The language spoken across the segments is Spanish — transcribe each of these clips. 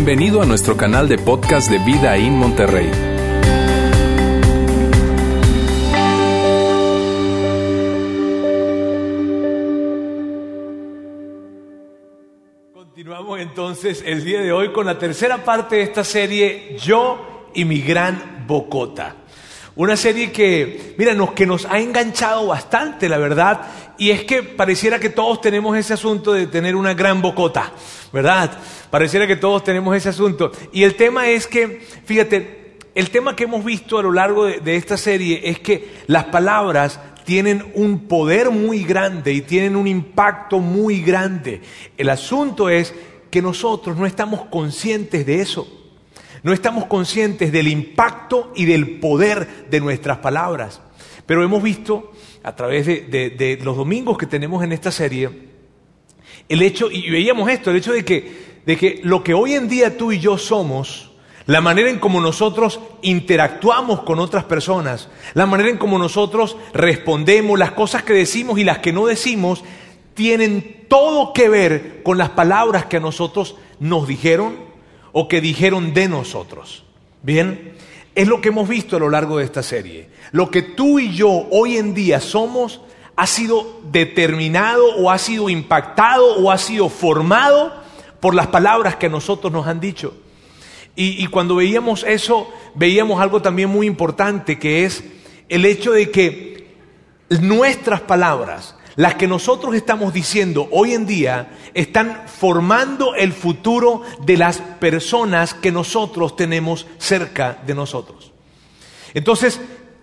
Bienvenido a nuestro canal de podcast de Vida en Monterrey. Continuamos entonces el día de hoy con la tercera parte de esta serie, Yo y mi gran Bocota. Una serie que, mira, que nos ha enganchado bastante, la verdad, y es que pareciera que todos tenemos ese asunto de tener una gran bocota, ¿verdad? Pareciera que todos tenemos ese asunto. Y el tema es que, fíjate, el tema que hemos visto a lo largo de, de esta serie es que las palabras tienen un poder muy grande y tienen un impacto muy grande. El asunto es que nosotros no estamos conscientes de eso. No estamos conscientes del impacto y del poder de nuestras palabras. Pero hemos visto a través de, los domingos que tenemos en esta serie, el hecho, y veíamos esto, el hecho de que, de que lo que hoy en día tú y yo somos, la manera en cómo nosotros interactuamos con otras personas, la manera en cómo nosotros respondemos, las cosas que decimos y las que no decimos, tienen todo que ver con las palabras que a nosotros nos dijeron o que dijeron de nosotros. Bien, es lo que hemos visto a lo largo de esta serie. Lo que tú y yo hoy en día somos ha sido determinado o ha sido impactado o ha sido formado por las palabras que a nosotros nos han dicho. Y, y cuando veíamos eso, veíamos algo también muy importante, que es el hecho de que nuestras palabras, las que nosotros estamos diciendo hoy en día están formando el futuro de las personas que nosotros tenemos cerca de nosotros. Entonces,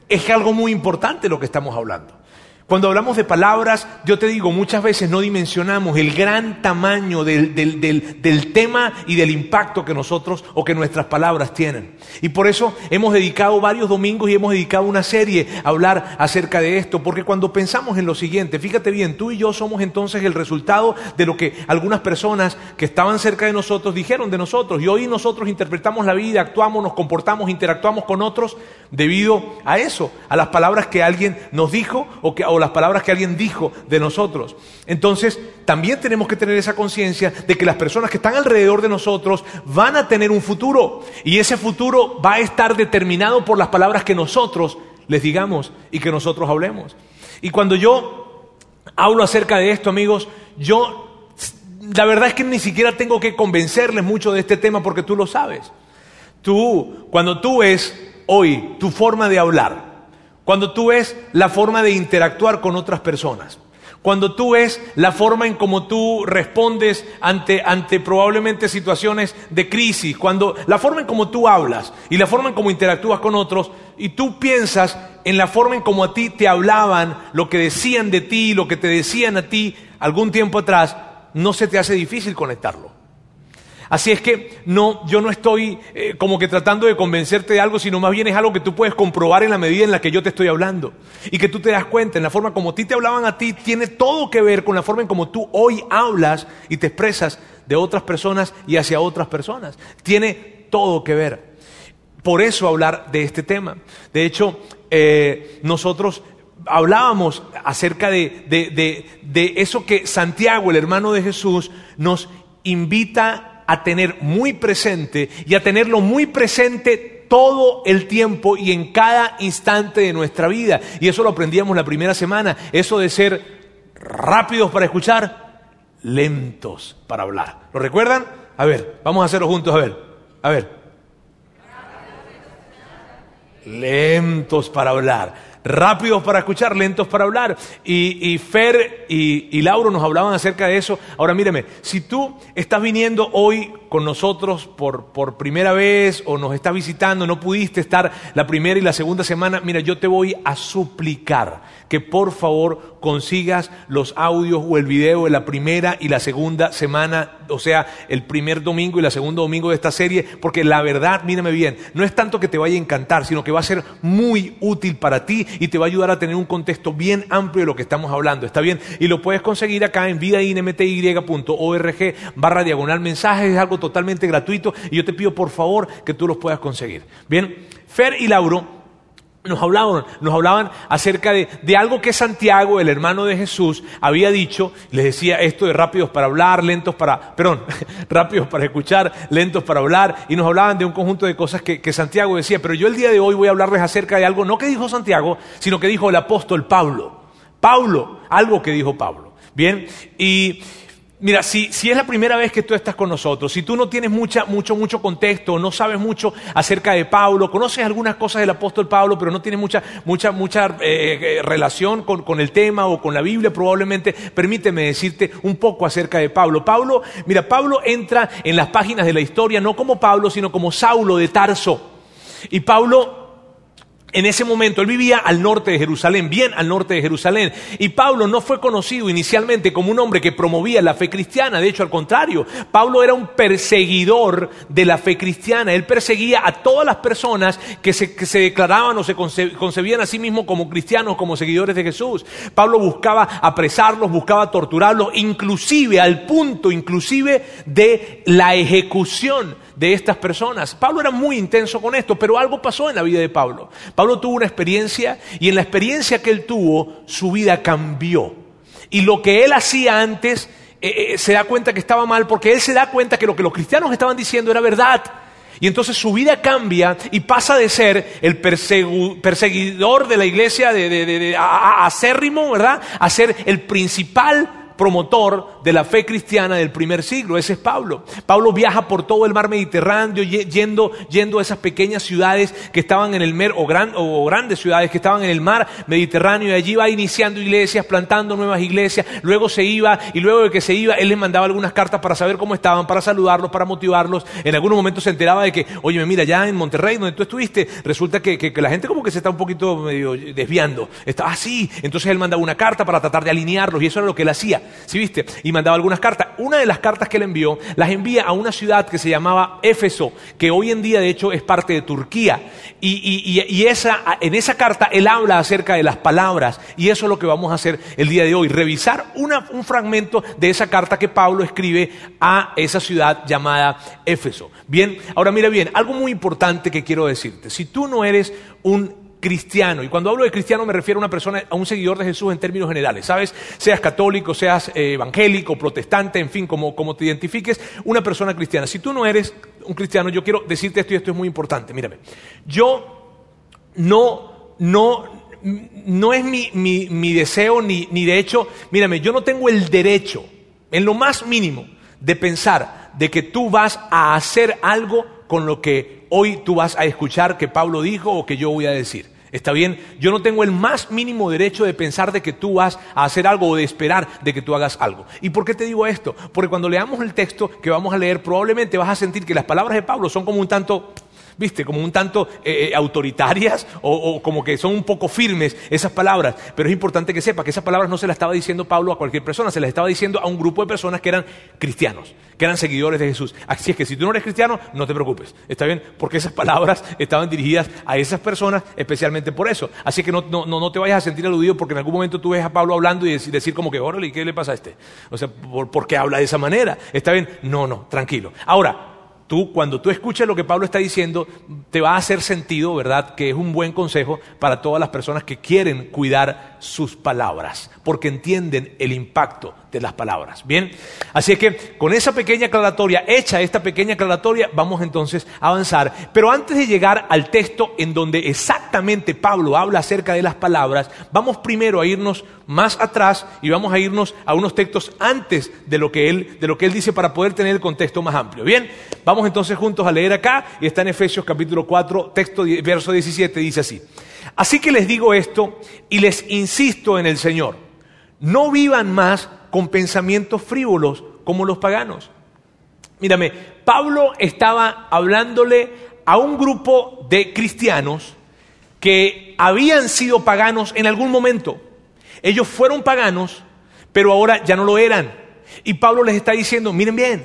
es algo muy importante lo que estamos hablando. Cuando hablamos de palabras, yo te digo, muchas veces no dimensionamos el gran tamaño del, del, tema y del impacto que nosotros o que nuestras palabras tienen. Y por eso hemos dedicado varios domingos y hemos dedicado una serie a hablar acerca de esto, porque cuando pensamos en lo siguiente, fíjate bien, tú y yo somos entonces el resultado de lo que algunas personas que estaban cerca de nosotros dijeron de nosotros. Y hoy nosotros interpretamos la vida, actuamos, nos comportamos, interactuamos con otros debido a eso, a las palabras que alguien nos dijo o que las palabras que alguien dijo de nosotros. Entonces, también tenemos que tener esa conciencia de que las personas que están alrededor de nosotros van a tener un futuro y ese futuro va a estar determinado por las palabras que nosotros les digamos y que nosotros hablemos. Y cuando yo hablo acerca de esto, amigos, yo la verdad es que ni siquiera tengo que convencerles mucho de este tema porque tú lo sabes. Tú, cuando tú ves hoy tu forma de hablar, cuando tú ves la forma de interactuar con otras personas, cuando tú ves la forma en cómo tú respondes ante, ante probablemente situaciones de crisis, cuando la forma en cómo tú hablas y la forma en cómo interactúas con otros, y tú piensas en la forma en cómo a ti te hablaban, lo que decían de ti, lo que te decían a ti algún tiempo atrás, no se te hace difícil conectarlo. Así es que no, yo no estoy eh, como que tratando de convencerte de algo, sino más bien es algo que tú puedes comprobar en la medida en la que yo te estoy hablando. Y que tú te das cuenta, en la forma como a ti te hablaban a ti, tiene todo que ver con la forma en como tú hoy hablas y te expresas de otras personas y hacia otras personas. Tiene todo que ver. Por eso hablar de este tema. De hecho, eh, nosotros hablábamos acerca de, de eso que Santiago, el hermano de Jesús, nos invita a tener muy presente y a tenerlo muy presente todo el tiempo y en cada instante de nuestra vida. Y eso lo aprendíamos la primera semana, eso de ser rápidos para escuchar, lentos para hablar. ¿Lo recuerdan? A ver, vamos a hacerlo juntos, a ver, a ver. Lentos para hablar rápidos para escuchar, lentos para hablar. Y, Fer y, y, Lauro nos hablaban acerca de eso. Ahora míreme, si tú estás viniendo hoy con nosotros por, por primera vez o nos estás visitando, no pudiste estar la primera y la segunda semana, mira, yo te voy a suplicar que por favor consigas los audios o el video de la primera y la segunda semana, o sea, el primer domingo y la segundo domingo de esta serie, porque la verdad, mírame bien, no es tanto que te vaya a encantar, sino que va a ser muy útil para ti y te va a ayudar a tener un contexto bien amplio de lo que estamos hablando, ¿está bien? Y lo puedes conseguir acá en vidainmty.org barra diagonal mensajes, es algo totalmente gratuito y yo te pido por favor que tú los puedas conseguir. Bien, Fer y Lauro nos hablaban, nos hablaban acerca de, de, algo que Santiago, el hermano de Jesús, había dicho. Les decía esto de rápidos para hablar, lentos para, perdón, rápidos para escuchar, lentos para hablar. Y nos hablaban de un conjunto de cosas que, que Santiago decía. Pero yo el día de hoy voy a hablarles acerca de algo, no que dijo Santiago, sino que dijo el apóstol Pablo. Pablo, algo que dijo Pablo. Bien, y Mira, si, si, es la primera vez que tú estás con nosotros, si tú no tienes mucha, mucho, mucho contexto, no sabes mucho acerca de Pablo, conoces algunas cosas del apóstol Pablo, pero no tienes mucha, mucha, mucha eh, relación con, con, el tema o con la Biblia, probablemente, permíteme decirte un poco acerca de Pablo. Pablo, mira, Pablo entra en las páginas de la historia no como Pablo, sino como Saulo de Tarso. Y Pablo en ese momento él vivía al norte de Jerusalén, bien al norte de Jerusalén. Y Pablo no fue conocido inicialmente como un hombre que promovía la fe cristiana, de hecho al contrario, Pablo era un perseguidor de la fe cristiana. Él perseguía a todas las personas que se, que se declaraban o se concebían a sí mismos como cristianos, como seguidores de Jesús. Pablo buscaba apresarlos, buscaba torturarlos, inclusive al punto, inclusive de la ejecución de estas personas. Pablo era muy intenso con esto, pero algo pasó en la vida de Pablo. Pablo tuvo una experiencia y en la experiencia que él tuvo, su vida cambió. Y lo que él hacía antes eh, eh, se da cuenta que estaba mal porque él se da cuenta que lo que los cristianos estaban diciendo era verdad. Y entonces su vida cambia y pasa de ser el perseguidor de la iglesia de, acérrimo, ¿verdad? A ser el principal promotor de la fe cristiana del primer siglo. Ese es Pablo. Pablo viaja por todo el mar Mediterráneo, yendo, yendo a esas pequeñas ciudades que estaban en el mar, o, o grandes ciudades que estaban en el mar Mediterráneo, y allí va iniciando iglesias, plantando nuevas iglesias. Luego se iba, y luego de que se iba, él les mandaba algunas cartas para saber cómo estaban, para saludarlos, para motivarlos. En algunos momentos se enteraba de que, oye, mira, ya en Monterrey, donde tú estuviste, resulta que, que, la gente como que se está un poquito medio desviando. Está así. Ah, Entonces él mandaba una carta para tratar de alinearlos, y eso era lo que él hacía. ¿Sí viste? Y mandaba algunas cartas. Una de las cartas que él envió, las envía a una ciudad que se llamaba Éfeso, que hoy en día de hecho es parte de Turquía. Y, en esa carta él habla acerca de las palabras. Y eso es lo que vamos a hacer el día de hoy. Revisar un fragmento de esa carta que Pablo escribe a esa ciudad llamada Éfeso. Bien, ahora mira bien, algo muy importante que quiero decirte. Si tú no eres un cristiano. Y cuando hablo de cristiano me refiero a una persona, a un seguidor de Jesús en términos generales, ¿sabes? Seas católico, seas eh, evangélico, protestante, en fin, como, como te identifiques, una persona cristiana. Si tú no eres un cristiano, yo quiero decirte esto y esto es muy importante. Mírame, yo no, no, no es mi, mi, mi deseo ni, ni de hecho, mírame, yo no tengo el derecho, en lo más mínimo, de pensar de que tú vas a hacer algo con lo que hoy tú vas a escuchar que Pablo dijo o que yo voy a decir. ¿Está bien? Yo no tengo el más mínimo derecho de pensar de que tú vas a hacer algo o de esperar de que tú hagas algo. ¿Y por qué te digo esto? Porque cuando leamos el texto que vamos a leer, probablemente vas a sentir que las palabras de Pablo son como un tanto viste, como un tanto eh, eh, autoritarias o, como que son un poco firmes esas palabras. Pero es importante que sepa que esas palabras no se las estaba diciendo Pablo a cualquier persona, se las estaba diciendo a un grupo de personas que eran cristianos, que eran seguidores de Jesús. Así es que si tú no eres cristiano, no te preocupes, ¿está bien? Porque esas palabras estaban dirigidas a esas personas especialmente por eso. Así que no, no, no te vayas a sentir aludido porque en algún momento tú ves a Pablo hablando y decir, como que, órale, ¿qué le pasa a este? O sea, ¿por, ¿por qué habla de esa manera? ¿Está bien? No, no, tranquilo. Ahora, Tú, cuando tú escuches lo que Pablo está diciendo, te va a hacer sentido, ¿verdad? Que es un buen consejo para todas las personas que quieren cuidar sus palabras, porque entienden el impacto de las palabras. Bien, así es que con esa pequeña aclaratoria, hecha esta pequeña aclaratoria, vamos entonces a avanzar. Pero antes de llegar al texto en donde exactamente Pablo habla acerca de las palabras, vamos primero a irnos más atrás y vamos a irnos a unos textos antes de lo que él, de lo que él dice para poder tener el contexto más amplio. Bien, vamos entonces juntos a leer acá y está en Efesios capítulo 4, texto verso 17, dice así. Así que les digo esto y les insisto en el Señor, no vivan más con pensamientos frívolos como los paganos. Mírame, Pablo estaba hablándole a un grupo de cristianos que habían sido paganos en algún momento. Ellos fueron paganos, pero ahora ya no lo eran. Y Pablo les está diciendo, miren bien,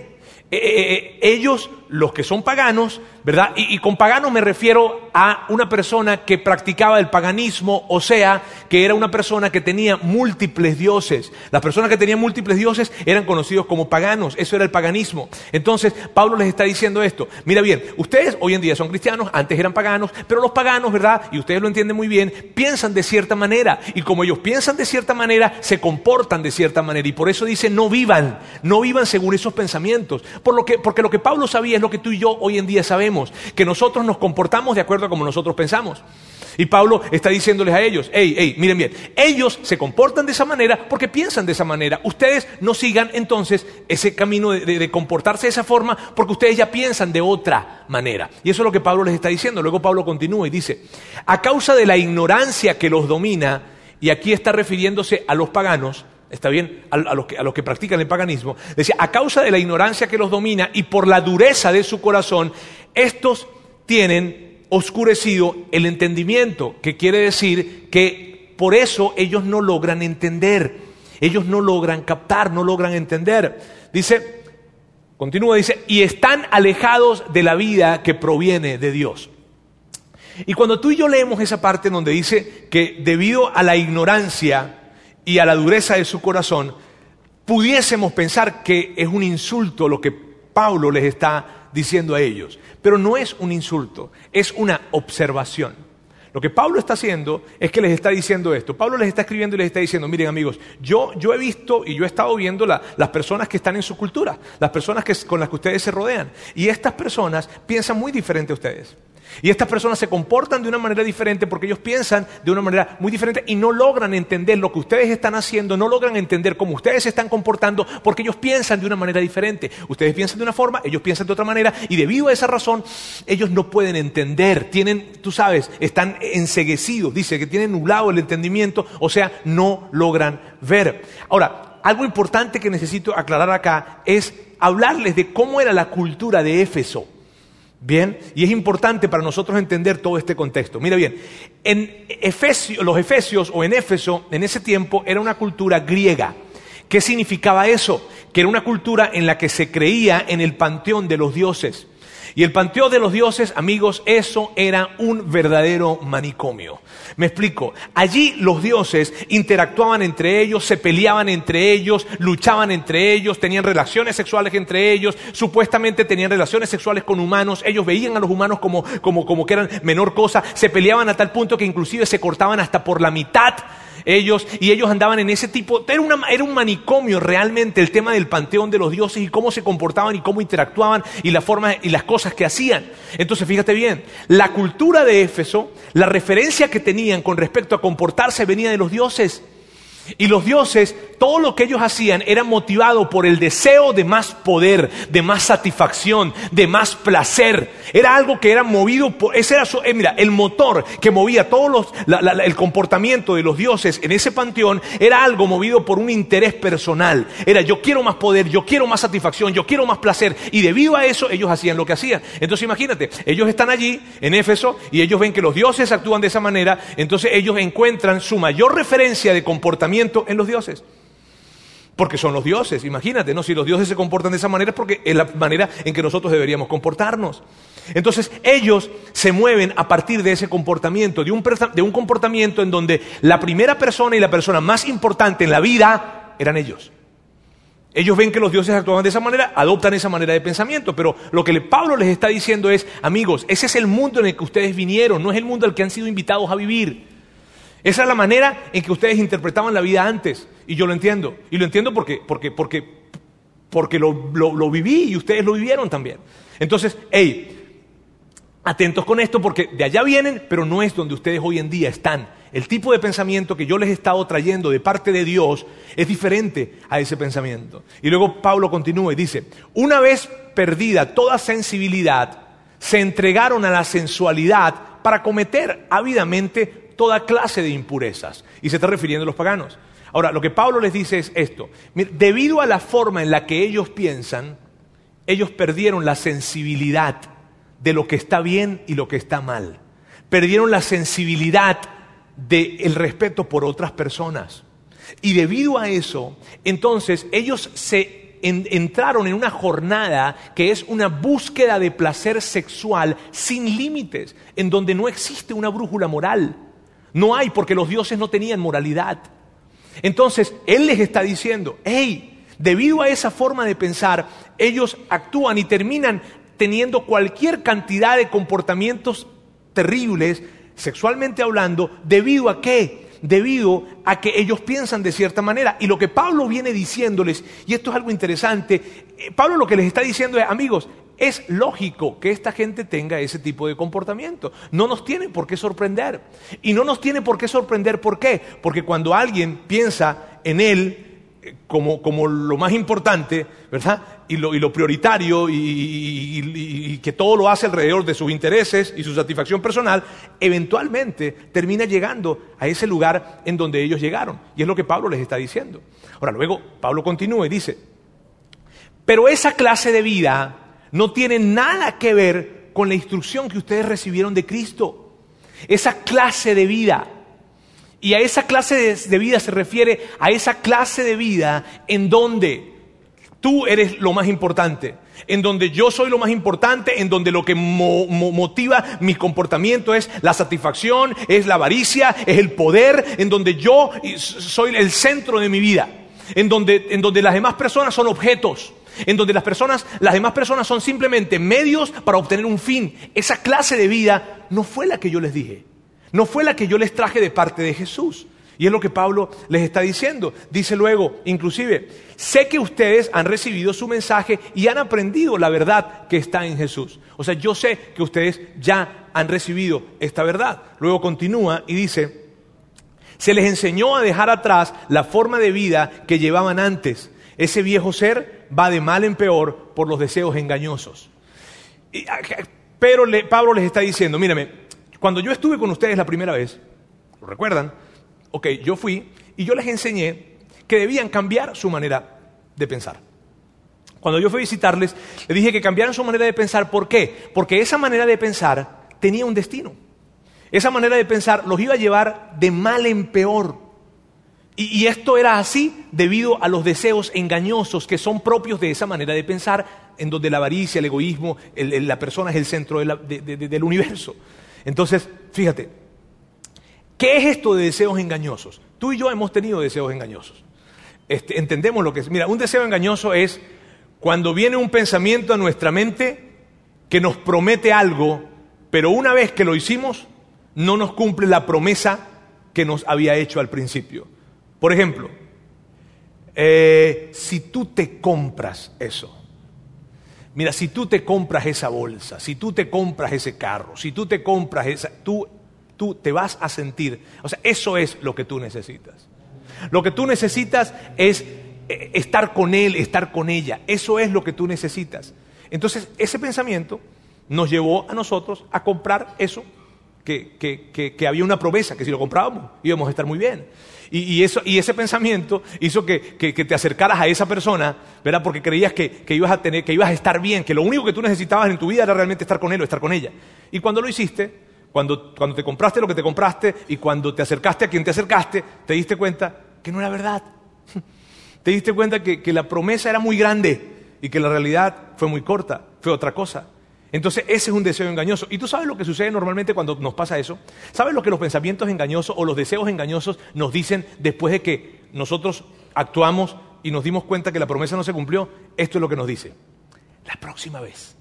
eh, eh, eh, ellos los que son paganos, ¿verdad? Y, con pagano me refiero a una persona que practicaba el paganismo, o sea, que era una persona que tenía múltiples dioses. Las personas que tenían múltiples dioses eran conocidos como paganos, eso era el paganismo. Entonces, Pablo les está diciendo esto. Mira bien, ustedes hoy en día son cristianos, antes eran paganos, pero los paganos, ¿verdad? Y ustedes lo entienden muy bien, piensan de cierta manera. Y como ellos piensan de cierta manera, se comportan de cierta manera. Y por eso dice, no vivan, no vivan según esos pensamientos. Por lo que, porque lo que Pablo sabía es lo que tú y yo hoy en día sabemos, que nosotros nos comportamos de acuerdo a como nosotros pensamos. Y Pablo está diciéndoles a ellos, hey, hey, miren bien, ellos se comportan de esa manera porque piensan de esa manera. Ustedes no sigan entonces ese camino de, de, de, comportarse de esa forma porque ustedes ya piensan de otra manera. Y eso es lo que Pablo les está diciendo. Luego Pablo continúa y dice, a causa de la ignorancia que los domina, y aquí está refiriéndose a los paganos, está bien, a, los que, los que, practican el paganismo, decía, a causa de la ignorancia que los domina y por la dureza de su corazón, estos tienen oscurecido el entendimiento, que quiere decir que por eso ellos no logran entender, ellos no logran captar, no logran entender. Dice, continúa, dice, y están alejados de la vida que proviene de Dios. Y cuando tú y yo leemos esa parte donde dice que debido a la ignorancia y a la dureza de su corazón, pudiésemos pensar que es un insulto lo que Pablo les está diciendo a ellos. Pero no es un insulto, es una observación. Lo que Pablo está haciendo es que les está diciendo esto. Pablo les está escribiendo y les está diciendo, miren amigos, yo, yo he visto y yo he estado viendo la, las personas que están en su cultura, las personas que, con las que ustedes se rodean. Y estas personas piensan muy diferente a ustedes. Y estas personas se comportan de una manera diferente porque ellos piensan de una manera muy diferente y no logran entender lo que ustedes están haciendo, no logran entender cómo ustedes se están comportando porque ellos piensan de una manera diferente. Ustedes piensan de una forma, ellos piensan de otra manera y debido a esa razón ellos no pueden entender, tienen, tú sabes, están enseguecidos, dice que tienen nublado el entendimiento, o sea, no logran ver. Ahora, algo importante que necesito aclarar acá es hablarles de cómo era la cultura de Éfeso. Bien, y es importante para nosotros entender todo este contexto. Mira bien, en Efesio, los Efesios o en Éfeso, en ese tiempo, era una cultura griega. ¿Qué significaba eso? Que era una cultura en la que se creía en el panteón de los dioses. Y el panteón de los dioses, amigos, eso era un verdadero manicomio. Me explico. Allí los dioses interactuaban entre ellos, se peleaban entre ellos, luchaban entre ellos, tenían relaciones sexuales entre ellos, supuestamente tenían relaciones sexuales con humanos, ellos veían a los humanos como, como, como que eran menor cosa, se peleaban a tal punto que inclusive se cortaban hasta por la mitad ellos y ellos andaban en ese tipo, era, era, un manicomio realmente el tema del panteón de los dioses y cómo se comportaban y cómo interactuaban y la forma y las cosas que hacían. Entonces, fíjate bien, la cultura de Éfeso, la referencia que tenían con respecto a comportarse venía de los dioses. Y los dioses, todo lo que ellos hacían era motivado por el deseo de más poder, de más satisfacción, de más placer. Era algo que era movido por, ese era su, eh, mira, el motor que movía todo los, el comportamiento de los dioses en ese panteón era algo movido por un interés personal. Era yo quiero más poder, yo quiero más satisfacción, yo quiero más placer. Y debido a eso ellos hacían lo que hacían. Entonces imagínate, ellos están allí en Éfeso y ellos ven que los dioses actúan de esa manera, entonces ellos encuentran su mayor referencia de comportamiento en los dioses. Porque son los dioses, imagínate, ¿no? Si los dioses se comportan de esa manera es porque es la manera en que nosotros deberíamos comportarnos. Entonces ellos se mueven a partir de ese comportamiento, de un, de un comportamiento en donde la primera persona y la persona más importante en la vida eran ellos. Ellos ven que los dioses actuaban de esa manera, adoptan esa manera de pensamiento, pero lo que Pablo les está diciendo es, amigos, ese es el mundo en el que ustedes vinieron, no es el mundo al que han sido invitados a vivir. Esa es la manera en que ustedes interpretaban la vida antes. Y yo lo entiendo. Y lo entiendo porque, porque, porque, porque lo, lo, lo viví y ustedes lo vivieron también. Entonces, hey, atentos con esto porque de allá vienen, pero no es donde ustedes hoy en día están. El tipo de pensamiento que yo les he estado trayendo de parte de Dios es diferente a ese pensamiento. Y luego Pablo continúa y dice, una vez perdida toda sensibilidad, se entregaron a la sensualidad para cometer ávidamente toda clase de impurezas. Y se está refiriendo a los paganos. Ahora, lo que Pablo les dice es esto. Debido a la forma en la que ellos piensan, ellos perdieron la sensibilidad de lo que está bien y lo que está mal. Perdieron la sensibilidad del respeto por otras personas. Y debido a eso, entonces ellos se entraron en una jornada que es una búsqueda de placer sexual sin límites, en donde no existe una brújula moral. No hay porque los dioses no tenían moralidad. Entonces, Él les está diciendo, hey, debido a esa forma de pensar, ellos actúan y terminan teniendo cualquier cantidad de comportamientos terribles, sexualmente hablando, debido a qué? Debido a que ellos piensan de cierta manera. Y lo que Pablo viene diciéndoles, y esto es algo interesante, eh, Pablo lo que les está diciendo es, amigos, es lógico que esta gente tenga ese tipo de comportamiento. No nos tiene por qué sorprender. Y no nos tiene por qué sorprender, ¿por qué? Porque cuando alguien piensa en él eh, como, como lo más importante, ¿verdad? Y lo, y lo prioritario y, que todo lo hace alrededor de sus intereses y su satisfacción personal, eventualmente termina llegando a ese lugar en donde ellos llegaron. Y es lo que Pablo les está diciendo. Ahora, luego Pablo continúa y dice, pero esa clase de vida no tiene nada que ver con la instrucción que ustedes recibieron de Cristo. Esa clase de vida. Y a esa clase de, vida se refiere a esa clase de vida en donde tú eres lo más importante, en donde yo soy lo más importante, en donde lo que motiva mi comportamiento es la satisfacción, es la avaricia, es el poder, en donde yo soy el centro de mi vida, en donde, en donde las demás personas son objetos en donde las personas, las demás personas son simplemente medios para obtener un fin. Esa clase de vida no fue la que yo les dije, no fue la que yo les traje de parte de Jesús. Y es lo que Pablo les está diciendo. Dice luego, inclusive, sé que ustedes han recibido su mensaje y han aprendido la verdad que está en Jesús. O sea, yo sé que ustedes ya han recibido esta verdad. Luego continúa y dice, se les enseñó a dejar atrás la forma de vida que llevaban antes ese viejo ser va de mal en peor por los deseos engañosos. Pero Pablo les está diciendo, mírame, cuando yo estuve con ustedes la primera vez, ¿lo recuerdan? Ok, yo fui y yo les enseñé que debían cambiar su manera de pensar. Cuando yo fui a visitarles, les dije que cambiaran su manera de pensar. ¿Por qué? Porque esa manera de pensar tenía un destino. Esa manera de pensar los iba a llevar de mal en peor. Y, esto era así debido a los deseos engañosos que son propios de esa manera de pensar, en donde la avaricia, el egoísmo, la persona es el centro del universo. Entonces, fíjate, ¿qué es esto de deseos engañosos? Tú y yo hemos tenido deseos engañosos. Este, entendemos lo que es. Mira, un deseo engañoso es cuando viene un pensamiento a nuestra mente que nos promete algo, pero una vez que lo hicimos, no nos cumple la promesa que nos había hecho al principio. Por ejemplo, eh, si tú te compras eso, mira, si tú te compras esa bolsa, si tú te compras ese carro, si tú te compras esa, tú, tú te vas a sentir, o sea, eso es lo que tú necesitas. Lo que tú necesitas es eh, estar con él, estar con ella, eso es lo que tú necesitas. Entonces, ese pensamiento nos llevó a nosotros a comprar eso que, que, había una promesa, que si lo comprábamos íbamos a estar muy bien. Y, ese pensamiento hizo que, te acercaras a esa persona, ¿verdad? Porque creías que, ibas a tener, que ibas a estar bien, que lo único que tú necesitabas en tu vida era realmente estar con él o estar con ella. Y cuando lo hiciste, cuando, te compraste lo que te compraste y cuando te acercaste a quien te acercaste, te diste cuenta que no era verdad. Te diste cuenta que la promesa era muy grande y que la realidad fue muy corta, fue otra cosa. Entonces ese es un deseo engañoso. ¿Y tú sabes lo que sucede normalmente cuando nos pasa eso? ¿Sabes lo que los pensamientos engañosos o los deseos engañosos nos dicen después de que nosotros actuamos y nos dimos cuenta que la promesa no se cumplió? Esto es lo que nos dice. La próxima vez.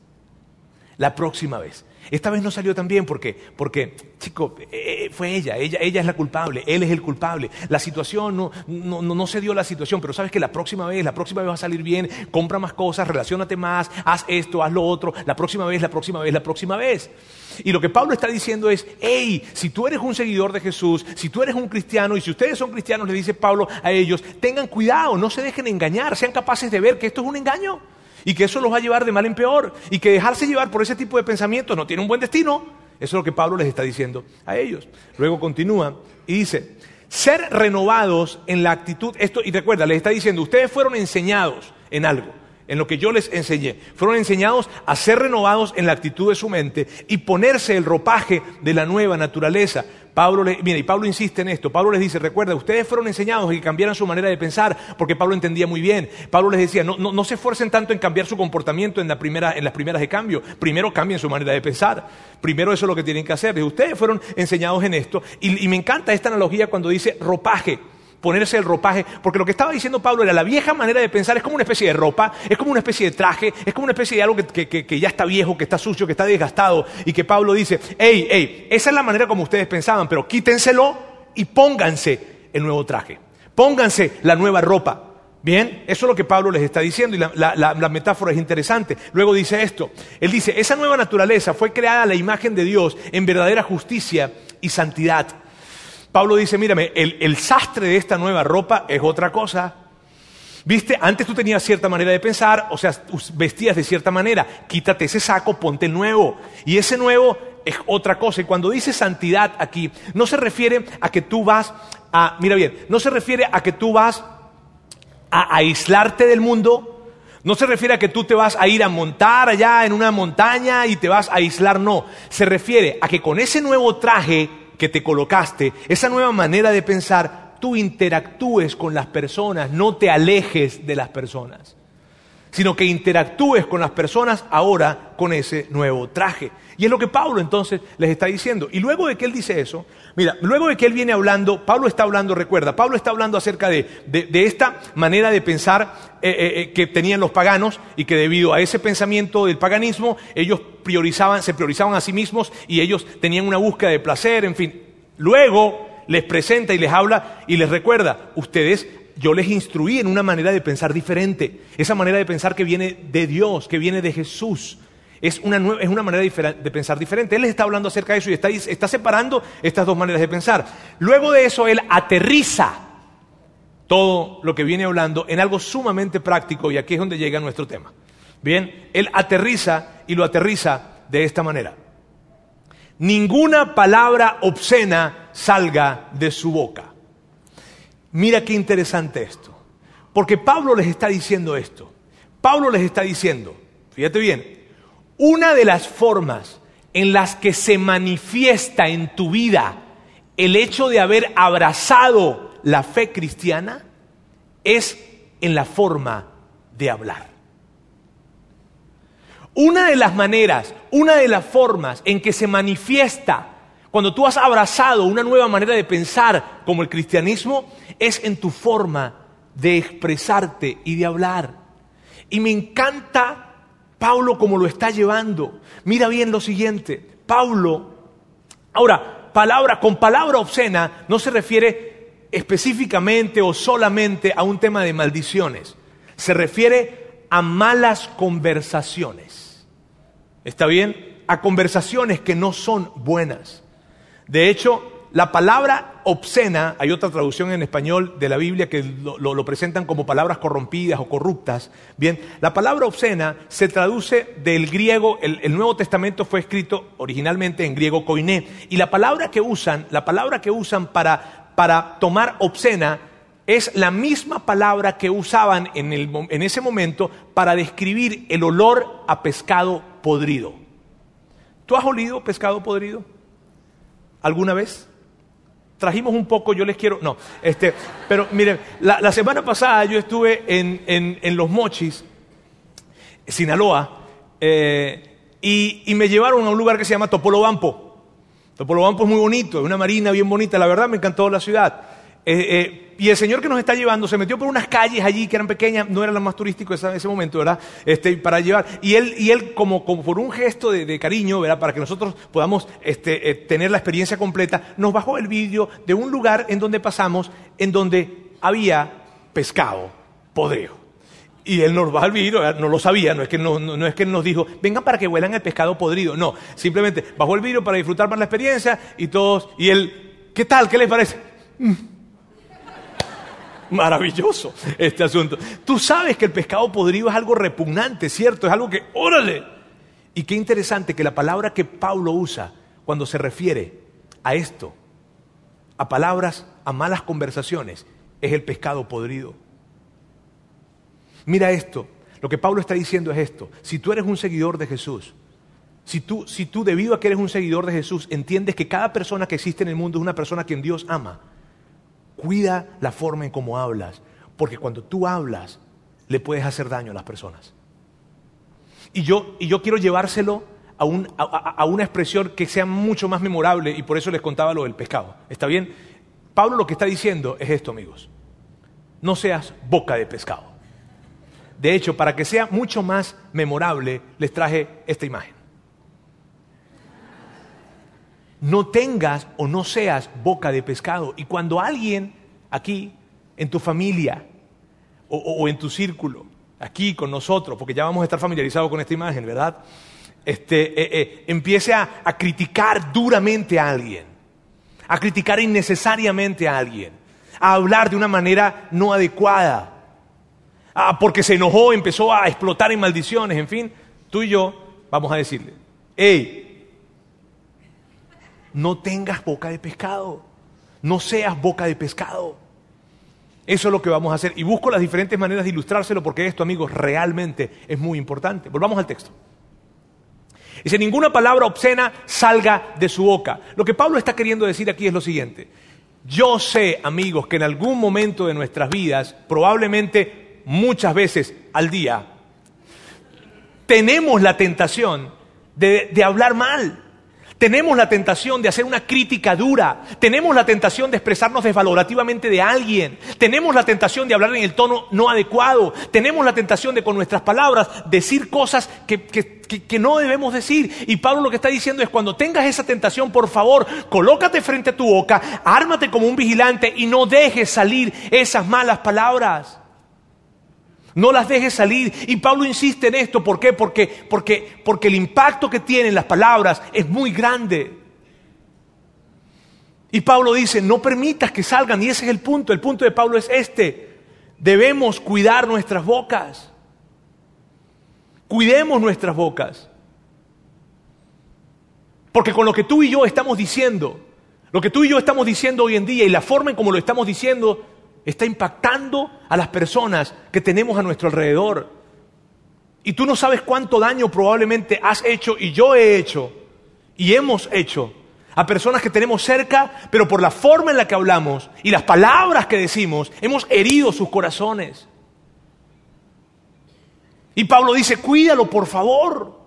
La próxima vez. Esta vez no salió tan bien porque, porque chico, eh, eh, fue ella, ella, ella es la culpable, él es el culpable. La situación no, no, no, se dio la situación, pero sabes que la próxima vez, la próxima vez va a salir bien, compra más cosas, relacionate más, haz esto, haz lo otro, la próxima vez, la próxima vez, la próxima vez. Y lo que Pablo está diciendo es, hey, si tú eres un seguidor de Jesús, si tú eres un cristiano y si ustedes son cristianos, le dice Pablo a ellos, tengan cuidado, no se dejen engañar, sean capaces de ver que esto es un engaño y que eso los va a llevar de mal en peor y que dejarse llevar por ese tipo de pensamientos no tiene un buen destino. Eso es lo que Pablo les está diciendo a ellos. Luego continúa y dice, ser renovados en la actitud, esto, y recuerda, les está diciendo, ustedes fueron enseñados en algo, en lo que yo les enseñé, fueron enseñados a ser renovados en la actitud de su mente y ponerse el ropaje de la nueva naturaleza Pablo y Pablo insiste en esto. Pablo les dice, recuerda, ustedes fueron enseñados que cambiaran su manera de pensar, porque Pablo entendía muy bien. Pablo les decía, no, no, no se esfuercen tanto en cambiar su comportamiento en, la primera, en las primeras de cambio. Primero cambien su manera de pensar. Primero eso es lo que tienen que hacer. ustedes fueron enseñados en esto. y me encanta esta analogía cuando dice ropaje ponerse el ropaje, porque lo que estaba diciendo Pablo era la vieja manera de pensar, es como una especie de ropa, es como una especie de traje, es como una especie de algo que, ya está viejo, que está sucio, que está desgastado, y que Pablo dice, hey, hey, esa es la manera como ustedes pensaban, pero quítenselo y pónganse el nuevo traje, pónganse la nueva ropa. Bien, eso es lo que Pablo les está diciendo y la, la, metáfora es interesante. Luego dice esto, él dice, esa nueva naturaleza fue creada a la imagen de Dios en verdadera justicia y santidad. Pablo dice, mírame, el, sastre de esta nueva ropa es otra cosa. Viste, antes tú tenías cierta manera de pensar, o sea, vestías de cierta manera. Quítate ese saco, ponte el nuevo. Y ese nuevo es otra cosa. Y cuando dice santidad aquí, no se refiere a que tú vas a, mira bien, no se refiere a que tú vas a aislarte del mundo, no se refiere a que tú te vas a ir a montar allá en una montaña y te vas a aislar, no. Se refiere a que con ese nuevo traje que te colocaste, esa nueva manera de pensar, tú interactúes con las personas, no te alejes de las personas, sino que interactúes con las personas ahora con ese nuevo traje. Y es lo que Pablo entonces les está diciendo. Y luego de que él dice eso, mira, luego de que él viene hablando, Pablo está hablando, recuerda, Pablo está hablando acerca de, esta manera de pensar eh, eh, eh, que tenían los paganos y que debido a ese pensamiento del paganismo, ellos priorizaban, se priorizaban a sí mismos y ellos tenían una búsqueda de placer, en fin. Luego les presenta y les habla y les recuerda, ustedes yo les instruí en una manera de pensar diferente, esa manera de pensar que viene de Dios, que viene de Jesús. Es una, es una manera de pensar diferente. Él les está hablando acerca de eso y está, está separando estas dos maneras de pensar. Luego de eso, él aterriza todo lo que viene hablando en algo sumamente práctico y aquí es donde llega nuestro tema. Bien, él aterriza y lo aterriza de esta manera. Ninguna palabra obscena salga de su boca. Mira qué interesante esto. Porque Pablo les está diciendo esto. Pablo les está diciendo, fíjate bien, una de las formas en las que se manifiesta en tu vida el hecho de haber abrazado la fe cristiana es en la forma de hablar. Una de las maneras, una de las formas en que se manifiesta cuando tú has abrazado una nueva manera de pensar como el cristianismo es en tu forma de expresarte y de hablar. Y me encanta Pablo como lo está llevando. Mira bien lo siguiente. Pablo, ahora, palabra, con palabra obscena no se refiere específicamente o solamente a un tema de maldiciones. Se refiere a malas conversaciones. ¿Está bien? A conversaciones que no son buenas. De hecho, la palabra obscena, hay otra traducción en español de la Biblia que lo, presentan como palabras corrompidas o corruptas. Bien, la palabra obscena se traduce del griego, el, Nuevo Testamento fue escrito originalmente en griego koiné, y la palabra que usan, la palabra que usan para, para tomar obscena es la misma palabra que usaban en, en ese momento para describir el olor a pescado podrido. ¿Tú has olido pescado podrido? ¿Alguna vez? Trajimos un poco, yo les quiero, no, este, pero miren, la, semana pasada yo estuve en, Los Mochis, Sinaloa, eh, y, me llevaron a un lugar que se llama Topolobampo. Topolobampo es muy bonito, es una marina bien bonita, la verdad me encantó la ciudad. Eh, eh, y el señor que nos está llevando se metió por unas calles allí que eran pequeñas, no eran las más turísticas en ese momento, ¿verdad? Este, para llevar. Y él, y él como, por un gesto de, cariño, ¿verdad? Para que nosotros podamos este, eh, tener la experiencia completa, nos bajó el vídeo de un lugar en donde pasamos, en donde había pescado podrido. Y él nos bajó el vidrio, no lo sabía, no es, que no, es que nos dijo, vengan para que huelan el pescado podrido. No, simplemente bajó el vidrio para disfrutar más la experiencia y todos, y él, ¿qué tal? ¿Qué les parece? Mm. Maravilloso este asunto. Tú sabes que el pescado podrido es algo repugnante, ¿cierto? Es algo que, órale. Y qué interesante que la palabra que Pablo usa cuando se refiere a esto, a palabras, a malas conversaciones, es el pescado podrido. Mira esto, lo que Pablo está diciendo es esto. Si tú eres un seguidor de Jesús, Si tú, si tú, debido a que eres un seguidor de Jesús, entiendes que cada persona que existe en el mundo es una persona a quien Dios ama, cuida la forma en cómo hablas, porque cuando tú hablas, le puedes hacer daño a las personas. Y yo, y yo quiero llevárselo a, a, una expresión que sea mucho más memorable, y por eso les contaba lo del pescado. ¿Está bien? Pablo lo que está diciendo es esto, amigos. No seas boca de pescado. De hecho, para que sea mucho más memorable, les traje esta imagen. No tengas o no seas boca de pescado. Y cuando alguien aquí, en tu familia o, en tu círculo, aquí con nosotros, porque ya vamos a estar familiarizados con esta imagen, ¿verdad? Este, eh, eh, empiece a, a criticar duramente a alguien, a criticar innecesariamente a alguien, a hablar de una manera no adecuada, porque se enojó, empezó a explotar en maldiciones, en fin, tú y yo vamos a decirle, hey, no tengas boca de pescado, no seas boca de pescado. Eso es lo que vamos a hacer. Y busco las diferentes maneras de ilustrárselo porque esto, amigos, realmente es muy importante. Volvamos al texto. Dice, ninguna palabra obscena salga de su boca. Lo que Pablo está queriendo decir aquí es lo siguiente. Yo sé, amigos, que en algún momento de nuestras vidas, probablemente muchas veces al día, tenemos la tentación de, hablar mal. Tenemos la tentación de hacer una crítica dura. Tenemos la tentación de expresarnos desvalorativamente de alguien. Tenemos la tentación de hablar en el tono no adecuado. Tenemos la tentación de con nuestras palabras decir cosas que, que, no debemos decir. Y Pablo lo que está diciendo es cuando tengas esa tentación, por favor, colócate frente a tu boca, ármate como un vigilante y no dejes salir esas malas palabras. No las dejes salir. Y Pablo insiste en esto. ¿Por qué? Porque, porque, porque el impacto que tienen las palabras es muy grande. Y Pablo dice, no permitas que salgan. Y ese es el punto. El punto de Pablo es este. Debemos cuidar nuestras bocas. Cuidemos nuestras bocas. Porque con lo que tú y yo estamos diciendo, lo que tú y yo estamos diciendo hoy en día y la forma en como lo estamos diciendo, está impactando a las personas que tenemos a nuestro alrededor. Y tú no sabes cuánto daño probablemente has hecho y yo he hecho y hemos hecho a personas que tenemos cerca, pero por la forma en la que hablamos y las palabras que decimos, hemos herido sus corazones. Y Pablo dice, cuídalo por favor.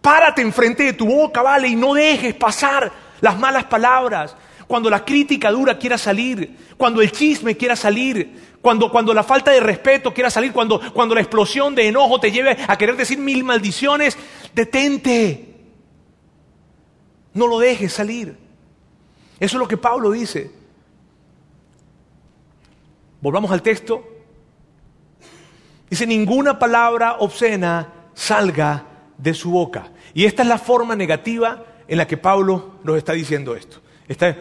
Párate enfrente de tu boca, vale, y no dejes pasar las malas palabras cuando la crítica dura quiera salir, cuando el chisme quiera salir, cuando, cuando la falta de respeto quiera salir, cuando, cuando la explosión de enojo te lleve a querer decir mil maldiciones, detente. No lo dejes salir. Eso es lo que Pablo dice. Volvamos al texto. Dice, ninguna palabra obscena salga de su boca. Y esta es la forma negativa en la que Pablo nos está diciendo esto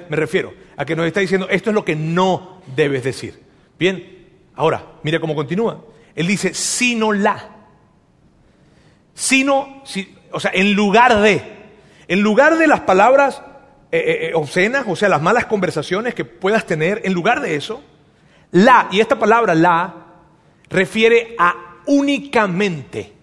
me refiero a que nos está diciendo, esto es lo que no debes decir. Bien, ahora, mira cómo continúa. Él dice, sino la. Sino, si, o sea, en lugar de. En lugar de las palabras eh, eh, eh, obscenas, o sea, las malas conversaciones que puedas tener, en lugar de eso, la, y esta palabra la, refiere a únicamente.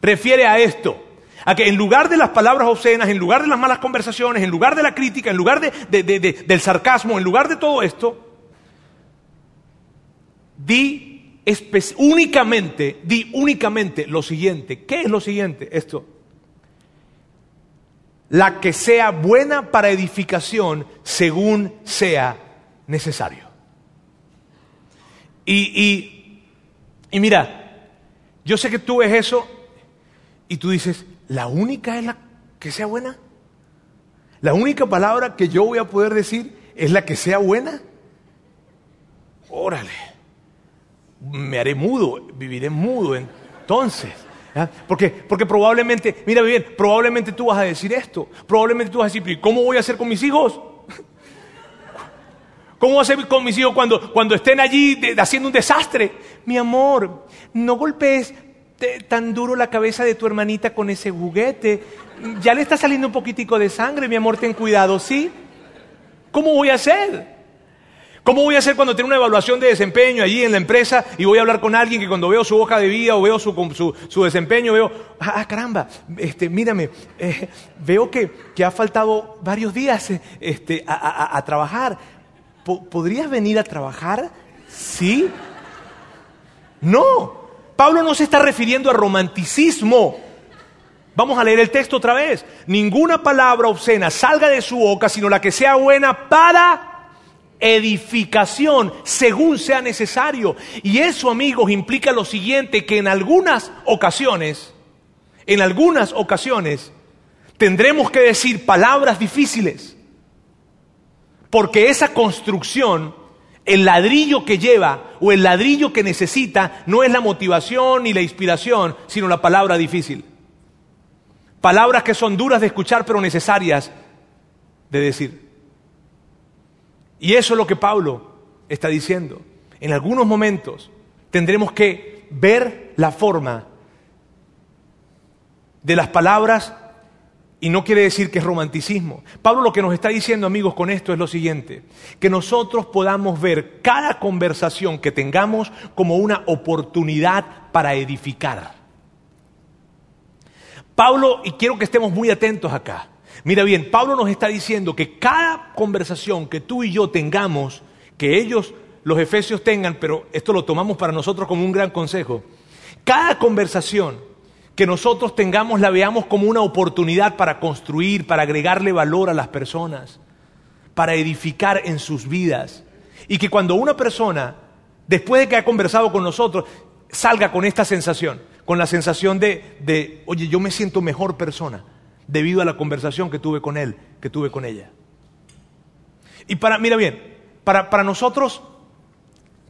Refiere a esto. A que en lugar de las palabras obscenas, en lugar de las malas conversaciones, en lugar de la crítica, en lugar del sarcasmo, en lugar de todo esto, di únicamente, di únicamente lo siguiente. ¿Qué es lo siguiente? Esto. La que sea buena para edificación según sea necesario. Y, y mira, yo sé que tú ves eso y tú dices, ¿La única es la que sea buena? ¿La única palabra que yo voy a poder decir es la que sea buena? Órale, me haré mudo, viviré mudo entonces. Porque, porque probablemente, mira bien, probablemente tú vas a decir esto, probablemente tú vas a decir, ¿cómo voy a hacer con mis hijos? ¿Cómo voy a hacer con mis hijos cuando, cuando estén allí haciendo un desastre? Mi amor, no golpees tan duro la cabeza de tu hermanita con ese juguete. Ya le está saliendo un poquitico de sangre, mi amor, ten cuidado, ¿sí? ¿Cómo voy a hacer? ¿Cómo voy a hacer cuando tengo una evaluación de desempeño allí en la empresa y voy a hablar con alguien que cuando veo su hoja de vida o veo su, su, desempeño veo, ah, ah, caramba, este, mírame, eh, veo que, que, ha faltado varios días eh, este, a, a, trabajar. ¿Podrías venir a trabajar? ¿Sí? No, Pablo no se está refiriendo a romanticismo. Vamos a leer el texto otra vez. Ninguna palabra obscena salga de su boca, sino la que sea buena para edificación según sea necesario. Y eso, amigos, implica lo siguiente, que en algunas ocasiones, en algunas ocasiones, tendremos que decir palabras difíciles. Porque esa construcción, el ladrillo que lleva o el ladrillo que necesita, no es la motivación ni la inspiración, sino la palabra difícil. Palabras que son duras de escuchar pero necesarias de decir. Y eso es lo que Pablo está diciendo. En algunos momentos tendremos que ver la forma de las palabras y no quiere decir que es romanticismo. Pablo lo que nos está diciendo, amigos, con esto es lo siguiente, que nosotros podamos ver cada conversación que tengamos como una oportunidad para edificar. Pablo, y quiero que estemos muy atentos acá, Mira bien, Pablo nos está diciendo que cada conversación que tú y yo tengamos, que ellos, los efesios, tengan, pero esto lo tomamos para nosotros como un gran consejo, cada conversación que nosotros tengamos la veamos como una oportunidad para construir, para agregarle valor a las personas, para edificar en sus vidas. Y que cuando una persona, después de que ha conversado con nosotros, salga con esta sensación, con la sensación de, de oye, yo me siento mejor persona debido a la conversación que tuve con él, que tuve con ella. Y para, mira bien, para, para nosotros,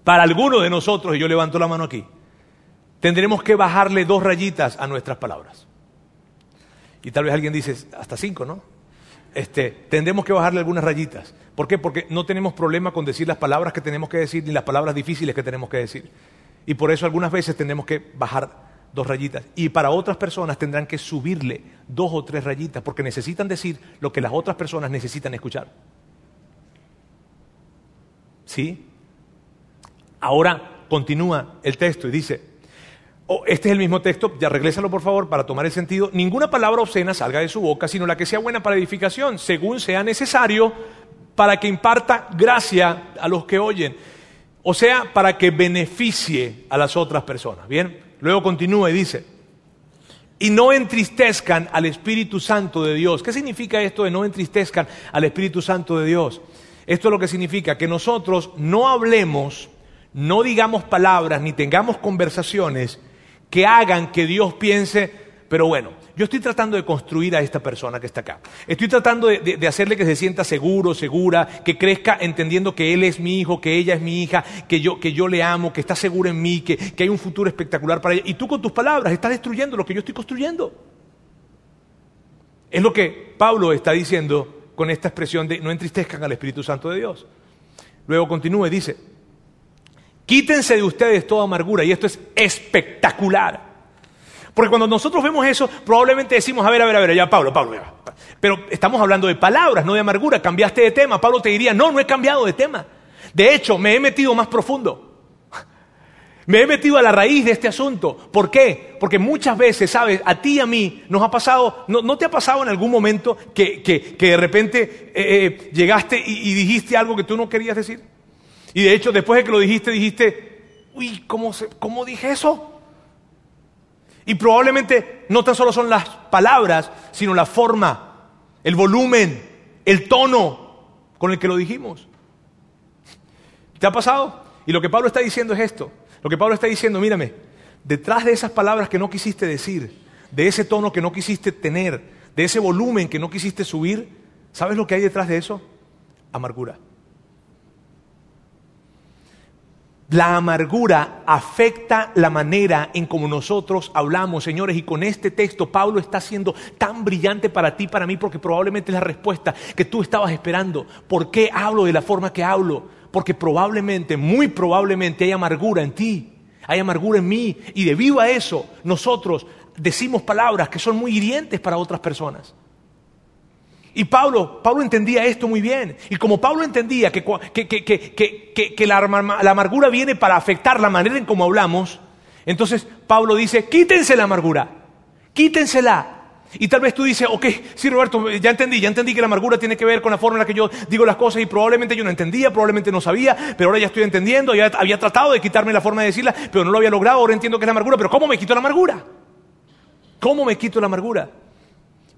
para alguno de nosotros, y yo levanto la mano aquí, tendremos que bajarle dos rayitas a nuestras palabras. Y tal vez alguien dice, hasta cinco, ¿no? Este, tendremos que bajarle algunas rayitas. ¿Por qué? Porque no tenemos problema con decir las palabras que tenemos que decir ni las palabras difíciles que tenemos que decir. Y por eso algunas veces tendremos que bajar dos rayitas. Y para otras personas tendrán que subirle dos o tres rayitas porque necesitan decir lo que las otras personas necesitan escuchar. ¿Sí? Ahora continúa el texto y dice, oh, este es el mismo texto, ya regrésalo por favor para tomar el sentido, ninguna palabra obscena salga de su boca, sino la que sea buena para edificación, según sea necesario, para que imparta gracia a los que oyen. O sea, para que beneficie a las otras personas. ¿Bien? Luego continúa y dice, y no entristezcan al Espíritu Santo de Dios. ¿Qué significa esto de no entristezcan al Espíritu Santo de Dios? Esto es lo que significa que nosotros no hablemos, no digamos palabras, ni tengamos conversaciones que hagan que Dios piense, pero bueno, yo estoy tratando de construir a esta persona que está acá. Estoy tratando de, hacerle que se sienta seguro, segura, que crezca entendiendo que él es mi hijo, que ella es mi hija, que yo, que yo le amo, que está segura en mí, que, que hay un futuro espectacular para ella. Y tú con tus palabras estás destruyendo lo que yo estoy construyendo. Es lo que Pablo está diciendo con esta expresión de no entristezcan al Espíritu Santo de Dios. Luego continúa y dice, quítense de ustedes toda amargura, y esto es espectacular. Porque cuando nosotros vemos eso, probablemente decimos, a ver, a ver, a ver, ya Pablo, Pablo, ya. Pero estamos hablando de palabras, no de amargura. Cambiaste de tema. Pablo te diría, no, no he cambiado de tema. De hecho, me he metido más profundo. Me he metido a la raíz de este asunto. ¿Por qué? Porque muchas veces, ¿sabes? A ti y a mí nos ha pasado, ¿no, te ha pasado en algún momento que, que, de repente eh, eh, llegaste y, dijiste algo que tú no querías decir? Y de hecho, después de que lo dijiste, dijiste, uy, ¿cómo, cómo dije eso? Y probablemente no tan solo son las palabras, sino la forma, el volumen, el tono con el que lo dijimos. ¿Te ha pasado? Y lo que Pablo está diciendo es esto. Lo que Pablo está diciendo, mírame, detrás de esas palabras que no quisiste decir, de ese tono que no quisiste tener, de ese volumen que no quisiste subir, ¿sabes lo que hay detrás de eso? Amargura. La amargura afecta la manera en como nosotros hablamos, señores, y con este texto Pablo está siendo tan brillante para ti, para mí, porque probablemente es la respuesta que tú estabas esperando. ¿Por qué hablo de la forma que hablo? Porque probablemente, muy probablemente hay amargura en ti, hay amargura en mí, y debido a eso nosotros decimos palabras que son muy hirientes para otras personas. Y Pablo, Pablo entendía esto muy bien. Y como Pablo entendía que, que, la, la, amargura viene para afectar la manera en cómo hablamos, entonces Pablo dice, quítense la amargura, quítensela. Y tal vez tú dices, ok, sí Roberto, ya entendí, ya entendí que la amargura tiene que ver con la forma en la que yo digo las cosas y probablemente yo no entendía, probablemente no sabía, pero ahora ya estoy entendiendo, ya había tratado de quitarme la forma de decirla, pero no lo había logrado, ahora entiendo que es la amargura, pero ¿cómo me quito la amargura? ¿Cómo me quito la amargura?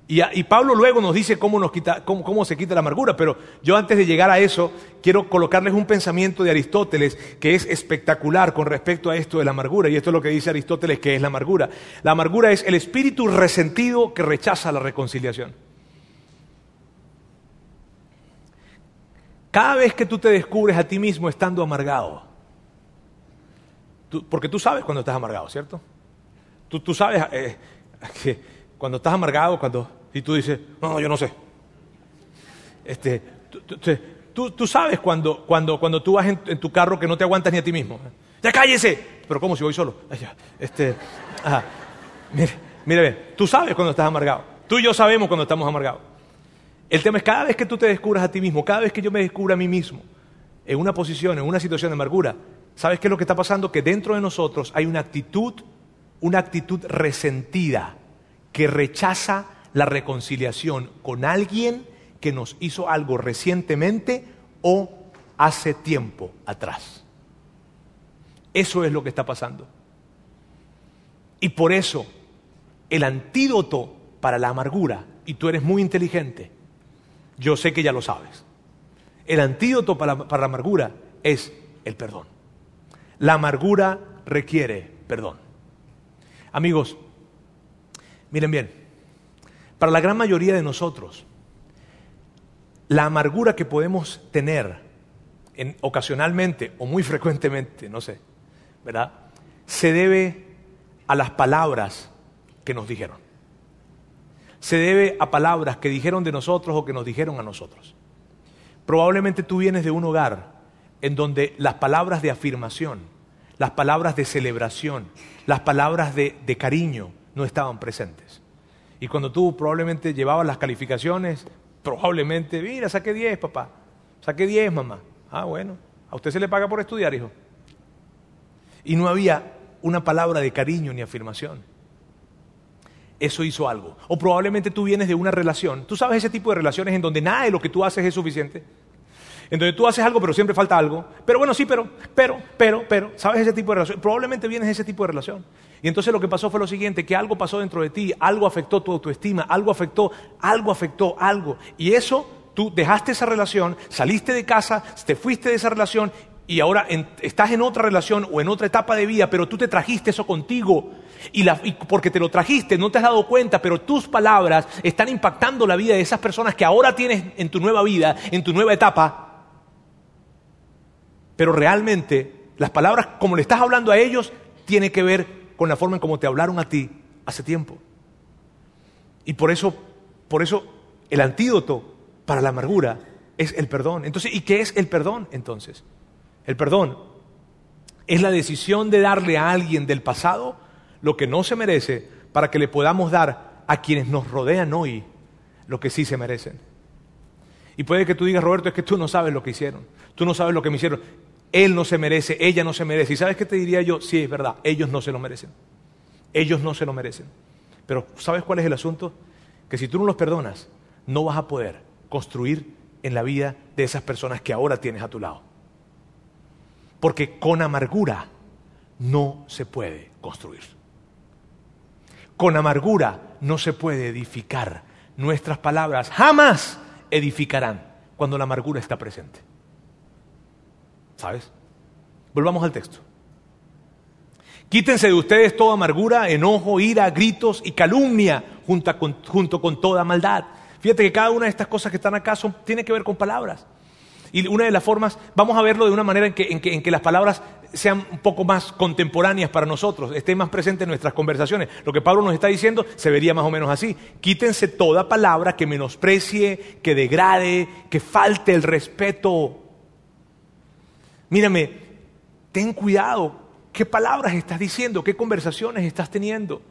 Y, Pablo luego nos dice cómo, se quita la amargura, pero yo antes de llegar a eso quiero colocarles un pensamiento de Aristóteles que es espectacular con respecto a esto de la amargura. Y esto es lo que dice Aristóteles que es la amargura. La amargura es el espíritu resentido que rechaza la reconciliación. Cada vez que tú te descubres a ti mismo estando amargado, porque tú sabes cuando estás amargado, ¿cierto? Tú, sabes eh, que cuando estás amargado, cuando y tú dices, no, yo no sé. Este, tú, sabes cuando, cuando, cuando tú vas en, tu carro que no te aguantas ni a ti mismo. Ya cállese. Pero ¿cómo si voy solo? este, Mire, mire, tú sabes cuando estás amargado. Tú y yo sabemos cuando estamos amargados. El tema es cada vez que tú te descubras a ti mismo, cada vez que yo me descubra a mí mismo, en una posición, en una situación de amargura, ¿sabes qué es lo que está pasando? Que dentro de nosotros hay una actitud, una actitud resentida que rechaza la reconciliación con alguien que nos hizo algo recientemente o hace tiempo atrás. Eso es lo que está pasando. Y por eso el antídoto para la amargura, y tú eres muy inteligente, yo sé que ya lo sabes, el antídoto para, la amargura es el perdón. La amargura requiere perdón. Amigos, miren bien, para la gran mayoría de nosotros, la amargura que podemos tener en, ocasionalmente o muy frecuentemente, no sé, ¿verdad? Se debe a las palabras que nos dijeron. Se debe a palabras que dijeron de nosotros o que nos dijeron a nosotros. Probablemente tú vienes de un hogar en donde las palabras de afirmación, las palabras de celebración, las palabras de cariño no estaban presentes. Y cuando tú probablemente llevabas las calificaciones, probablemente, mira, saqué 10, papá. Saqué 10, mamá. Ah, bueno. A usted se le paga por estudiar, hijo. Y no había una palabra de cariño ni afirmación. Eso hizo algo. O probablemente tú vienes de una relación. Tú sabes ese tipo de relaciones en donde nada de lo que tú haces es suficiente. En donde tú haces algo, pero siempre falta algo. Pero bueno, sí, pero, pero, pero, pero. ¿Sabes ese tipo de relación? Probablemente vienes de ese tipo de relación. Y entonces lo que pasó fue lo siguiente, que algo pasó dentro de ti, algo afectó tu autoestima, algo afectó, algo afectó, algo. Y eso, tú dejaste esa relación, saliste de casa, te fuiste de esa relación y ahora estás en otra relación o en otra etapa de vida, pero tú te trajiste eso contigo. Y, y, porque te lo trajiste, no te has dado cuenta, pero tus palabras están impactando la vida de esas personas que ahora tienes en tu nueva vida, en tu nueva etapa. Pero realmente las palabras, como le estás hablando a ellos, tiene que ver con la forma en cómo te hablaron a ti hace tiempo. Y por eso, por eso el antídoto para la amargura es el perdón. Entonces, ¿y qué es el perdón entonces? El perdón es la decisión de darle a alguien del pasado lo que no se merece para que le podamos dar a quienes nos rodean hoy lo que sí se merecen. Y puede que tú digas, Roberto, es que tú no sabes lo que hicieron, tú no sabes lo que me hicieron. Él no se merece, ella no se merece. ¿Y sabes qué te diría yo? Sí, es verdad, ellos no se lo merecen. Ellos no se lo merecen. Pero ¿sabes cuál es el asunto? Que si tú no los perdonas, no vas a poder construir en la vida de esas personas que ahora tienes a tu lado. Porque con amargura no se puede construir. Con amargura no se puede edificar. Nuestras palabras jamás edificarán cuando la amargura está presente. ¿Sabes? Volvamos al texto. Quítense de ustedes toda amargura, enojo, ira, gritos y calumnia junto con, toda maldad. Fíjate que cada una de estas cosas que están acá son, tiene que ver con palabras. Y una de las formas, vamos a verlo de una manera en que, las palabras sean un poco más contemporáneas para nosotros, estén más presentes en nuestras conversaciones. Lo que Pablo nos está diciendo se vería más o menos así. Quítense toda palabra que menosprecie, que degrade, que falte el respeto Mírame, ten cuidado. ¿Qué palabras estás diciendo? ¿Qué conversaciones estás teniendo?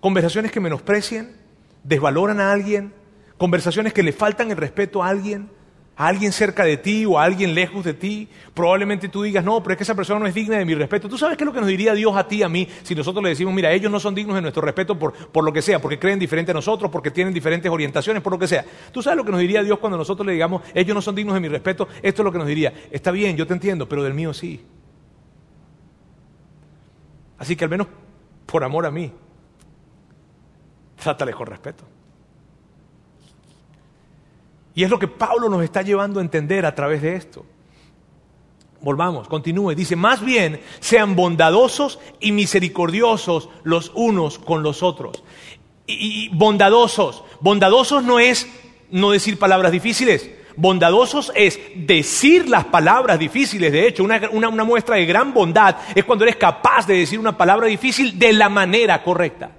Conversaciones que menosprecien, desvaloran a alguien, conversaciones que le faltan el respeto a alguien, alguien cerca de ti o a alguien lejos de ti, probablemente tú digas, no, pero es que esa persona no es digna de mi respeto. ¿Tú sabes qué es lo que nos diría Dios a ti a mí si nosotros le decimos, mira, ellos no son dignos de nuestro respeto por, por lo que sea, porque creen diferente a nosotros, porque tienen diferentes orientaciones, por lo que sea? ¿Tú sabes lo que nos diría Dios cuando nosotros le digamos, ellos no son dignos de mi respeto? Esto es lo que nos diría, está bien, yo te entiendo, pero del mío sí. Así que al menos por amor a mí, trátales con respeto. Y es lo que Pablo nos está llevando a entender a través de esto. Volvamos, continúe. Dice, más bien sean bondadosos y misericordiosos los unos con los otros. Y, bondadosos, bondadosos no es no decir palabras difíciles. Bondadosos es decir las palabras difíciles. De hecho, una, muestra de gran bondad es cuando eres capaz de decir una palabra difícil de la manera correcta.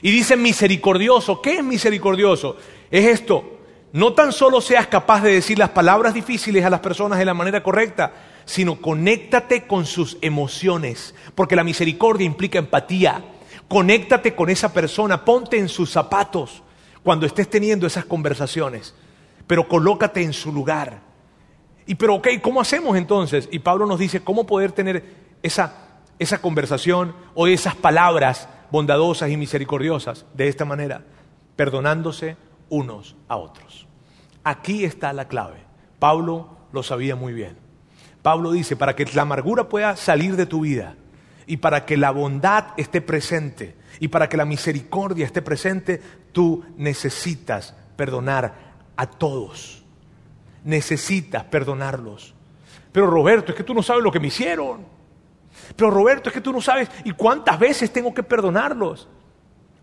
Y dice misericordioso. ¿Qué es misericordioso? Es esto, no tan solo seas capaz de decir las palabras difíciles a las personas de la manera correcta, sino conéctate con sus emociones, porque la misericordia implica empatía. Conéctate con esa persona, ponte en sus zapatos cuando estés teniendo esas conversaciones, pero colócate en su lugar. Y pero, ok, ¿cómo hacemos entonces? Y Pablo nos dice cómo poder tener esa, esa conversación o esas palabras bondadosas y misericordiosas de esta manera, perdonándose unos a otros. Aquí está la clave. Pablo lo sabía muy bien. Pablo dice, para que la amargura pueda salir de tu vida y para que la bondad esté presente y para que la misericordia esté presente, tú necesitas perdonar a todos. Necesitas perdonarlos. Pero Roberto, es que tú no sabes lo que me hicieron. Pero Roberto, es que tú no sabes y cuántas veces tengo que perdonarlos.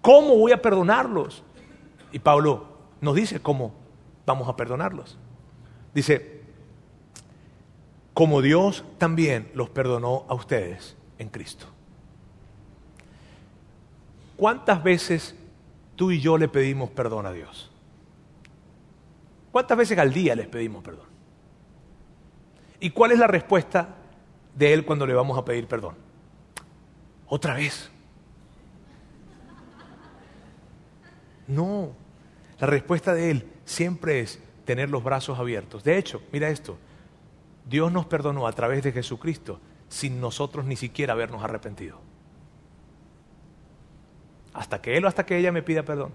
¿Cómo voy a perdonarlos? Y Pablo nos dice cómo vamos a perdonarlos. Dice, como Dios también los perdonó a ustedes en Cristo. ¿Cuántas veces tú y yo le pedimos perdón a Dios? ¿Cuántas veces al día les pedimos perdón? ¿Y cuál es la respuesta de Él cuando le vamos a pedir perdón? Otra vez. No, la respuesta de Él siempre es tener los brazos abiertos. De hecho, mira esto, Dios nos perdonó a través de Jesucristo sin nosotros ni siquiera habernos arrepentido. Hasta que Él o hasta que ella me pida perdón.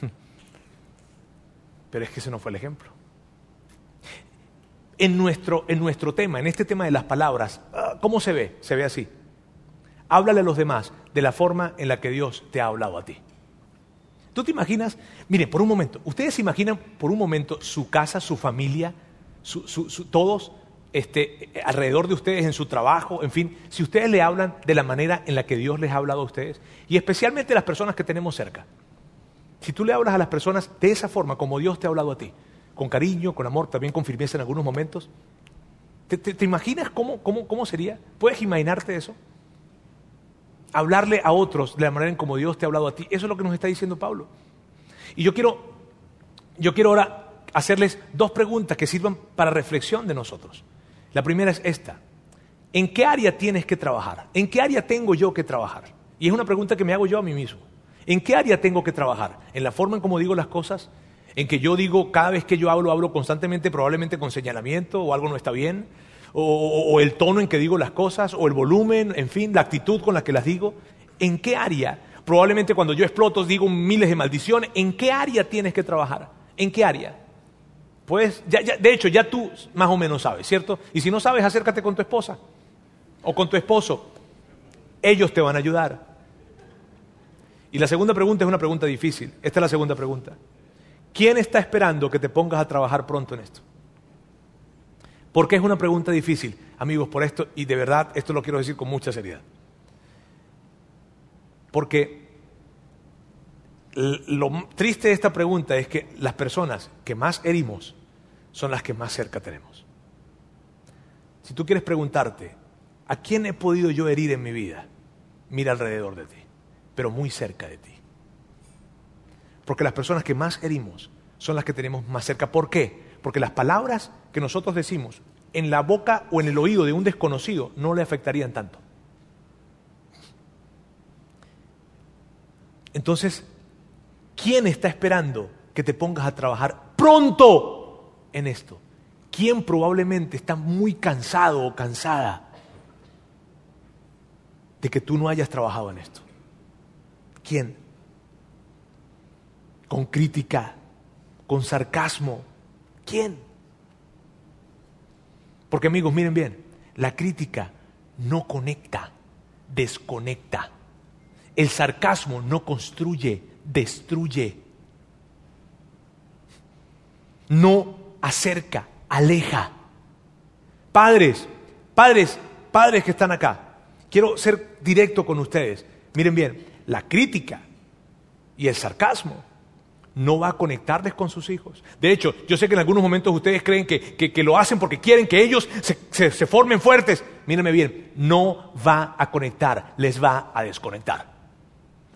Pero es que ese no fue el ejemplo. En nuestro, en nuestro tema, en este tema de las palabras, ah, ¿cómo se ve? Se ve así. Háblale a los demás de la forma en la que Dios te ha hablado a ti. ¿Tú te imaginas? Mire, por un momento, ¿ustedes imaginan por un momento su casa, su familia, todos este, alrededor de ustedes en su trabajo, en fin, si ustedes le hablan de la manera en la que Dios les ha hablado a ustedes, y especialmente las personas que tenemos cerca. Si tú le hablas a las personas de esa forma, como Dios te ha hablado a ti, con cariño, con amor, también con firmeza en algunos momentos, ¿te, imaginas cómo, cómo, cómo sería? ¿Puedes imaginarte eso? Hablarle a otros de la manera en como Dios te ha hablado a ti. Eso es lo que nos está diciendo Pablo. Y yo quiero, yo quiero ahora hacerles dos preguntas que sirvan para reflexión de nosotros. La primera es esta. ¿En qué área tienes que trabajar? ¿En qué área tengo yo que trabajar? Y es una pregunta que me hago yo a mí mismo. ¿En qué área tengo que trabajar? ¿En la forma en cómo digo las cosas? ¿En que yo digo cada vez que yo hablo, hablo constantemente, probablemente con señalamiento o algo no está bien? O, el tono en que digo las cosas, o el volumen, en fin, la actitud con la que las digo. ¿En qué área? Probablemente cuando yo exploto digo miles de maldiciones. ¿En qué área tienes que trabajar? ¿En qué área? Pues, ya, de hecho, ya tú más o menos sabes, ¿cierto? Y si no sabes, acércate con tu esposa o con tu esposo. Ellos te van a ayudar. Y la segunda pregunta es una pregunta difícil. Esta es la segunda pregunta. ¿Quién está esperando que te pongas a trabajar pronto en esto? ¿Por qué es una pregunta difícil? Amigos, por esto, y de verdad esto lo quiero decir con mucha seriedad. Porque lo triste de esta pregunta es que las personas que más herimos son las que más cerca tenemos. Si tú quieres preguntarte, ¿a quién he podido yo herir en mi vida? Mira alrededor de ti, pero muy cerca de ti. Porque las personas que más herimos son las que tenemos más cerca. ¿Por qué? Porque las palabras que nosotros decimos en la boca o en el oído de un desconocido no le afectarían tanto. Entonces, ¿quién está esperando que te pongas a trabajar pronto en esto. ¿Quién probablemente está muy cansado o cansada de que tú no hayas trabajado en esto? ¿Quién? Con crítica, con sarcasmo. ¿Quién? Porque amigos, miren bien, la crítica no conecta, desconecta. El sarcasmo no construye, destruye. No acerca, aleja. Padres, padres, padres que están acá, quiero ser directo con ustedes. Miren bien, la crítica y el sarcasmo no va a conectarles con sus hijos. De hecho, yo sé que en algunos momentos ustedes creen que, lo hacen porque quieren que ellos se, se formen fuertes. Mírenme bien, no va a conectar, les va a desconectar.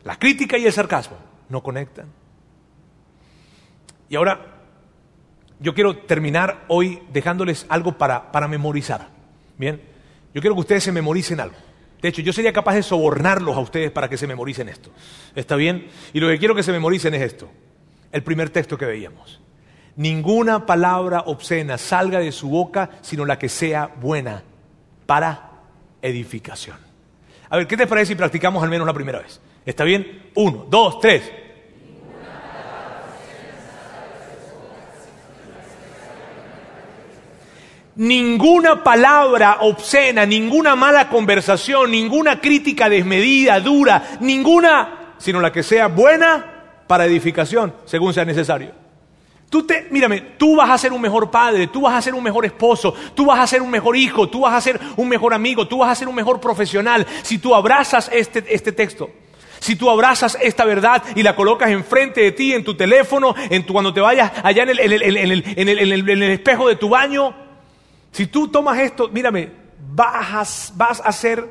La crítica y el sarcasmo no conectan. Y ahora, yo quiero terminar hoy dejándoles algo para, para memorizar. Bien, yo quiero que ustedes se memoricen algo. De hecho, yo sería capaz de sobornarlos a ustedes para que se memoricen esto. ¿Está bien? Y lo que quiero que se memoricen es esto el primer texto que veíamos. Ninguna palabra obscena salga de su boca, sino la que sea buena para edificación. A ver, ¿qué te parece si practicamos al menos la primera vez? ¿Está bien? Uno, dos, tres. Ninguna palabra obscena, ninguna mala conversación, ninguna crítica desmedida, dura, ninguna, sino la que sea buena para edificación, según sea necesario. Tú te, mírame, tú vas a ser un mejor padre, tú vas a ser un mejor esposo, tú vas a ser un mejor hijo, tú vas a ser un mejor amigo, tú vas a ser un mejor profesional si tú abrazas este, este texto. Si tú abrazas esta verdad y la colocas enfrente de ti, en tu teléfono, en tu, cuando te vayas allá en el, espejo de tu baño, si tú tomas esto, mírame, vas vas a ser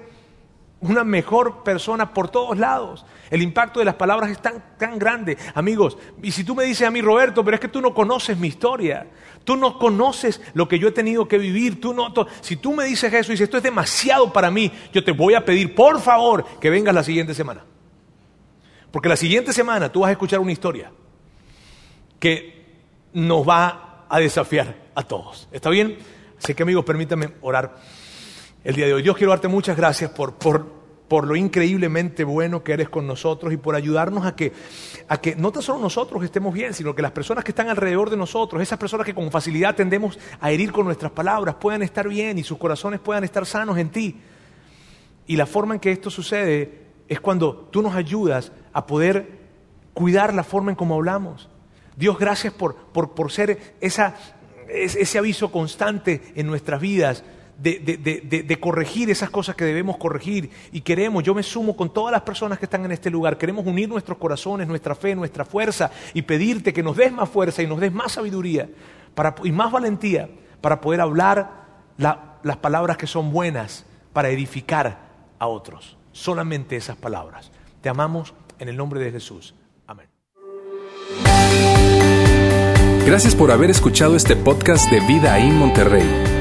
una mejor persona por todos lados. El impacto de las palabras es tan, tan grande. Amigos, y si tú me dices a mí, Roberto, pero es que tú no conoces mi historia, tú no conoces lo que yo he tenido que vivir, tú no, si tú me dices eso y si esto es demasiado para mí, yo te voy a pedir, por favor, que vengas la siguiente semana. Porque la siguiente semana tú vas a escuchar una historia que nos va a desafiar a todos. ¿Está bien? Así que amigos, permítanme orar el día de hoy. Dios, quiero darte muchas gracias por, por, lo increíblemente bueno que eres con nosotros y por ayudarnos a que, a que no tan solo nosotros estemos bien, sino que las personas que están alrededor de nosotros, esas personas que con facilidad tendemos a herir con nuestras palabras, puedan estar bien y sus corazones puedan estar sanos en ti. Y la forma en que esto sucede es cuando tú nos ayudas a poder cuidar la forma en cómo hablamos. Dios, gracias por, por, por ser esa, ese aviso constante en nuestras vidas de, corregir esas cosas que debemos corregir y queremos, yo me sumo con todas las personas que están en este lugar, queremos unir nuestros corazones, nuestra fe, nuestra fuerza y pedirte que nos des más fuerza y nos des más sabiduría para, y más valentía para poder hablar las palabras que son buenas para edificar a otros. Solamente esas palabras. Te amamos en el nombre de Jesús. Amén. Gracias por haber escuchado este podcast de Vida en Monterrey.